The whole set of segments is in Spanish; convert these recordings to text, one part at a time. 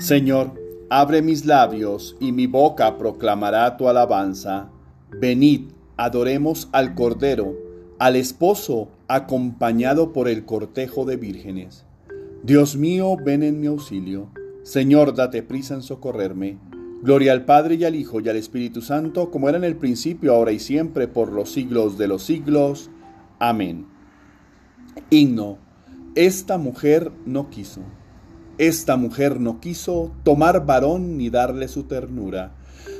Señor, abre mis labios y mi boca proclamará tu alabanza. Venid, adoremos al Cordero, al esposo acompañado por el cortejo de vírgenes. Dios mío, ven en mi auxilio. Señor, date prisa en socorrerme. Gloria al Padre y al Hijo y al Espíritu Santo, como era en el principio, ahora y siempre, por los siglos de los siglos. Amén. Himno. Esta mujer no quiso. Esta mujer no quiso tomar varón ni darle su ternura.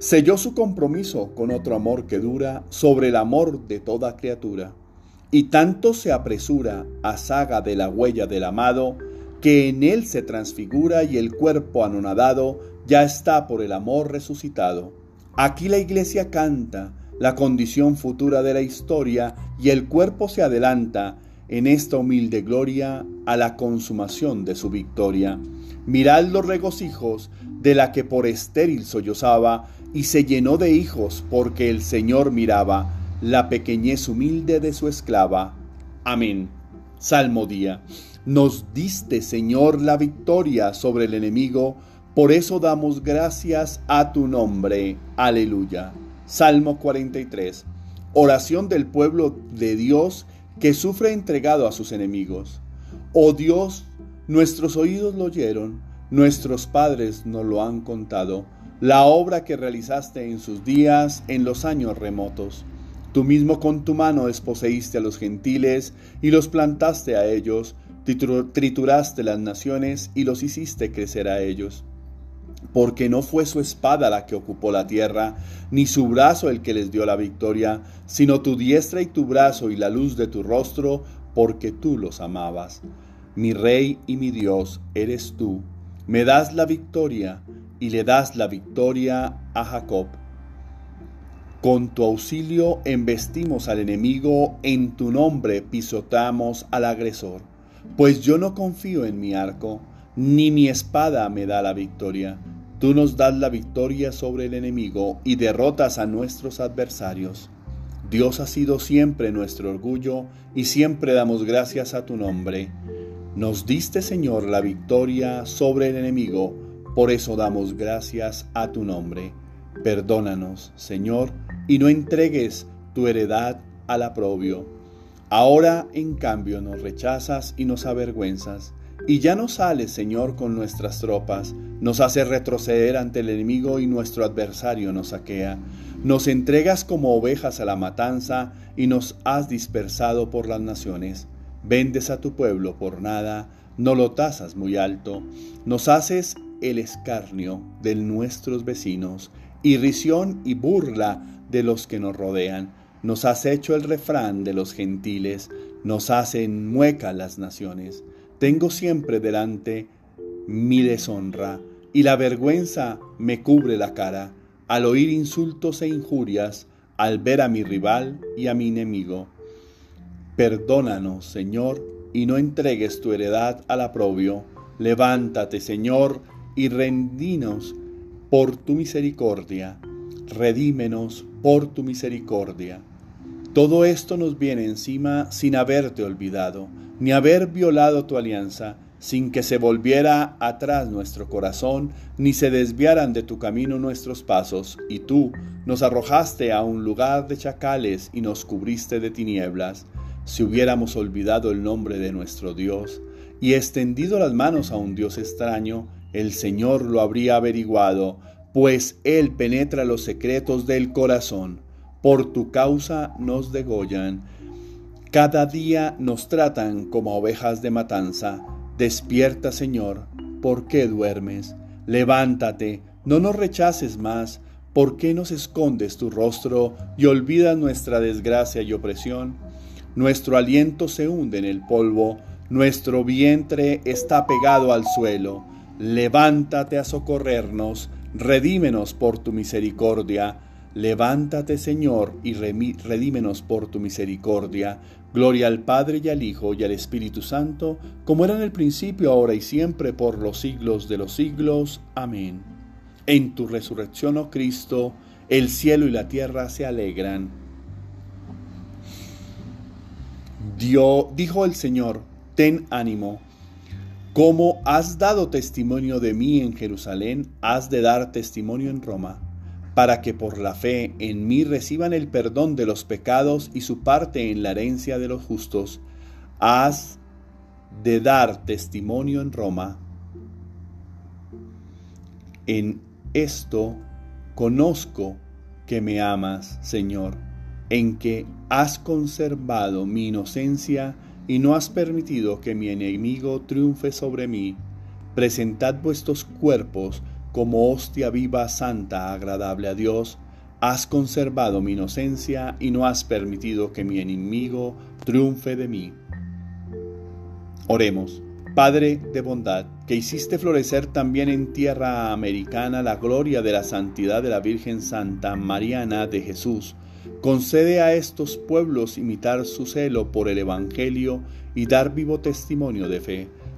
Selló su compromiso con otro amor que dura sobre el amor de toda criatura. Y tanto se apresura a saga de la huella del amado, que en él se transfigura y el cuerpo anonadado ya está por el amor resucitado. Aquí la iglesia canta la condición futura de la historia y el cuerpo se adelanta en esta humilde gloria a la consumación de su victoria. Mirad los regocijos de la que por estéril sollozaba y se llenó de hijos porque el Señor miraba la pequeñez humilde de su esclava. Amén. Salmo día. Nos diste, Señor, la victoria sobre el enemigo, por eso damos gracias a tu nombre. Aleluya. Salmo 43. Oración del pueblo de Dios que sufre entregado a sus enemigos. Oh Dios, nuestros oídos lo oyeron, nuestros padres nos lo han contado, la obra que realizaste en sus días, en los años remotos. Tú mismo con tu mano desposeíste a los gentiles y los plantaste a ellos, trituraste las naciones y los hiciste crecer a ellos porque no fue su espada la que ocupó la tierra, ni su brazo el que les dio la victoria, sino tu diestra y tu brazo y la luz de tu rostro, porque tú los amabas. Mi rey y mi Dios eres tú. Me das la victoria y le das la victoria a Jacob. Con tu auxilio embestimos al enemigo, en tu nombre pisotamos al agresor. Pues yo no confío en mi arco, ni mi espada me da la victoria Tú nos das la victoria sobre el enemigo y derrotas a nuestros adversarios. Dios ha sido siempre nuestro orgullo y siempre damos gracias a tu nombre. Nos diste, Señor, la victoria sobre el enemigo, por eso damos gracias a tu nombre. Perdónanos, Señor, y no entregues tu heredad al aprobio. Ahora, en cambio, nos rechazas y nos avergüenzas y ya no sales, Señor, con nuestras tropas, nos hace retroceder ante el enemigo y nuestro adversario nos saquea. Nos entregas como ovejas a la matanza y nos has dispersado por las naciones. Vendes a tu pueblo por nada, no lo tasas muy alto. Nos haces el escarnio de nuestros vecinos, irrisión y burla de los que nos rodean. Nos has hecho el refrán de los gentiles, nos hacen mueca las naciones. Tengo siempre delante mi deshonra y la vergüenza me cubre la cara al oír insultos e injurias, al ver a mi rival y a mi enemigo. Perdónanos, Señor, y no entregues tu heredad al aprobio. Levántate, Señor, y rendinos por tu misericordia. Redímenos por tu misericordia. Todo esto nos viene encima sin haberte olvidado ni haber violado tu alianza, sin que se volviera atrás nuestro corazón, ni se desviaran de tu camino nuestros pasos, y tú nos arrojaste a un lugar de chacales y nos cubriste de tinieblas. Si hubiéramos olvidado el nombre de nuestro Dios y extendido las manos a un Dios extraño, el Señor lo habría averiguado, pues Él penetra los secretos del corazón. Por tu causa nos degollan cada día nos tratan como ovejas de matanza. Despierta, Señor, ¿por qué duermes? Levántate, no nos rechaces más. ¿Por qué nos escondes tu rostro y olvidas nuestra desgracia y opresión? Nuestro aliento se hunde en el polvo, nuestro vientre está pegado al suelo. Levántate a socorrernos, redímenos por tu misericordia. Levántate, Señor, y redímenos por tu misericordia. Gloria al Padre y al Hijo y al Espíritu Santo, como era en el principio, ahora y siempre, por los siglos de los siglos. Amén. En tu resurrección, oh Cristo, el cielo y la tierra se alegran. Dio, dijo el Señor, ten ánimo. Como has dado testimonio de mí en Jerusalén, has de dar testimonio en Roma, para que por la fe en mí reciban el perdón de los pecados y su parte en la herencia de los justos. Has de dar testimonio en Roma. En esto conozco que me amas, Señor, en que has conservado mi inocencia y no has permitido que mi enemigo triunfe sobre mí. Presentad vuestros cuerpos como hostia viva, santa, agradable a Dios. Has conservado mi inocencia y no has permitido que mi enemigo triunfe de mí. Oremos. Padre de bondad, que hiciste florecer también en tierra americana la gloria de la santidad de la Virgen Santa Mariana de Jesús, concede a estos pueblos imitar su celo por el Evangelio y dar vivo testimonio de fe.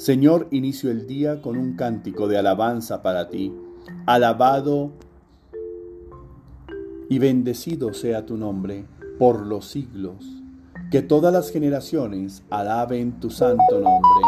Señor, inicio el día con un cántico de alabanza para ti. Alabado y bendecido sea tu nombre por los siglos. Que todas las generaciones alaben tu santo nombre.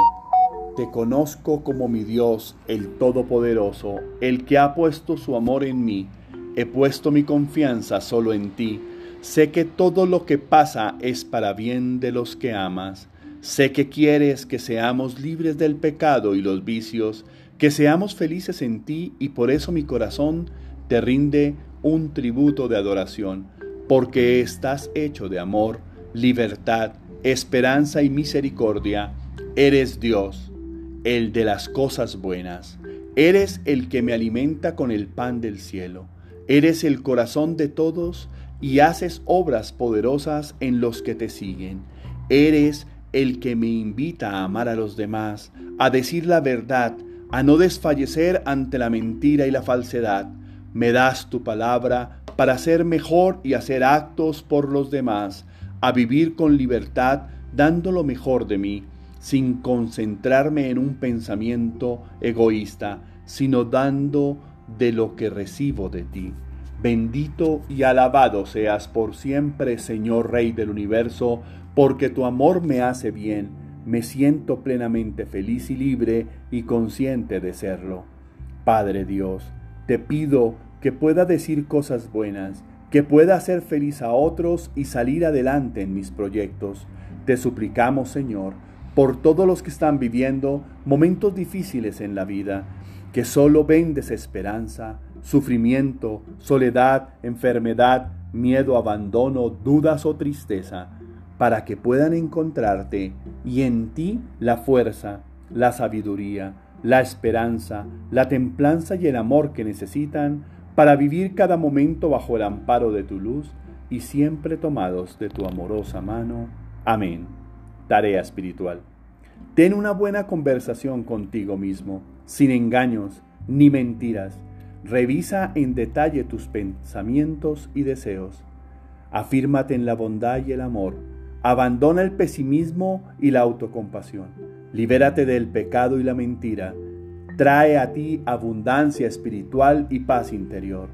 Te conozco como mi Dios, el Todopoderoso, el que ha puesto su amor en mí. He puesto mi confianza solo en ti. Sé que todo lo que pasa es para bien de los que amas. Sé que quieres que seamos libres del pecado y los vicios, que seamos felices en ti y por eso mi corazón te rinde un tributo de adoración, porque estás hecho de amor, libertad, esperanza y misericordia. Eres Dios el de las cosas buenas. Eres el que me alimenta con el pan del cielo. Eres el corazón de todos y haces obras poderosas en los que te siguen. Eres el que me invita a amar a los demás, a decir la verdad, a no desfallecer ante la mentira y la falsedad. Me das tu palabra para ser mejor y hacer actos por los demás, a vivir con libertad dando lo mejor de mí sin concentrarme en un pensamiento egoísta, sino dando de lo que recibo de ti. Bendito y alabado seas por siempre, Señor Rey del universo, porque tu amor me hace bien, me siento plenamente feliz y libre y consciente de serlo. Padre Dios, te pido que pueda decir cosas buenas, que pueda hacer feliz a otros y salir adelante en mis proyectos. Te suplicamos, Señor, por todos los que están viviendo momentos difíciles en la vida, que solo ven desesperanza, sufrimiento, soledad, enfermedad, miedo, abandono, dudas o tristeza, para que puedan encontrarte y en ti la fuerza, la sabiduría, la esperanza, la templanza y el amor que necesitan para vivir cada momento bajo el amparo de tu luz y siempre tomados de tu amorosa mano. Amén. Tarea espiritual. Ten una buena conversación contigo mismo, sin engaños ni mentiras. Revisa en detalle tus pensamientos y deseos. Afírmate en la bondad y el amor. Abandona el pesimismo y la autocompasión. Libérate del pecado y la mentira. Trae a ti abundancia espiritual y paz interior.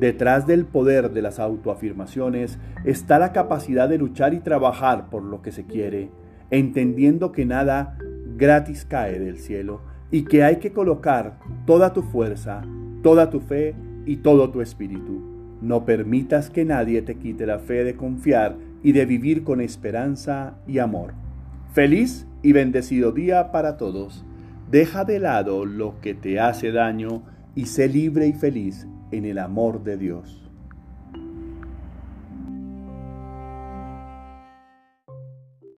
Detrás del poder de las autoafirmaciones está la capacidad de luchar y trabajar por lo que se quiere entendiendo que nada gratis cae del cielo y que hay que colocar toda tu fuerza, toda tu fe y todo tu espíritu. No permitas que nadie te quite la fe de confiar y de vivir con esperanza y amor. Feliz y bendecido día para todos. Deja de lado lo que te hace daño y sé libre y feliz en el amor de Dios.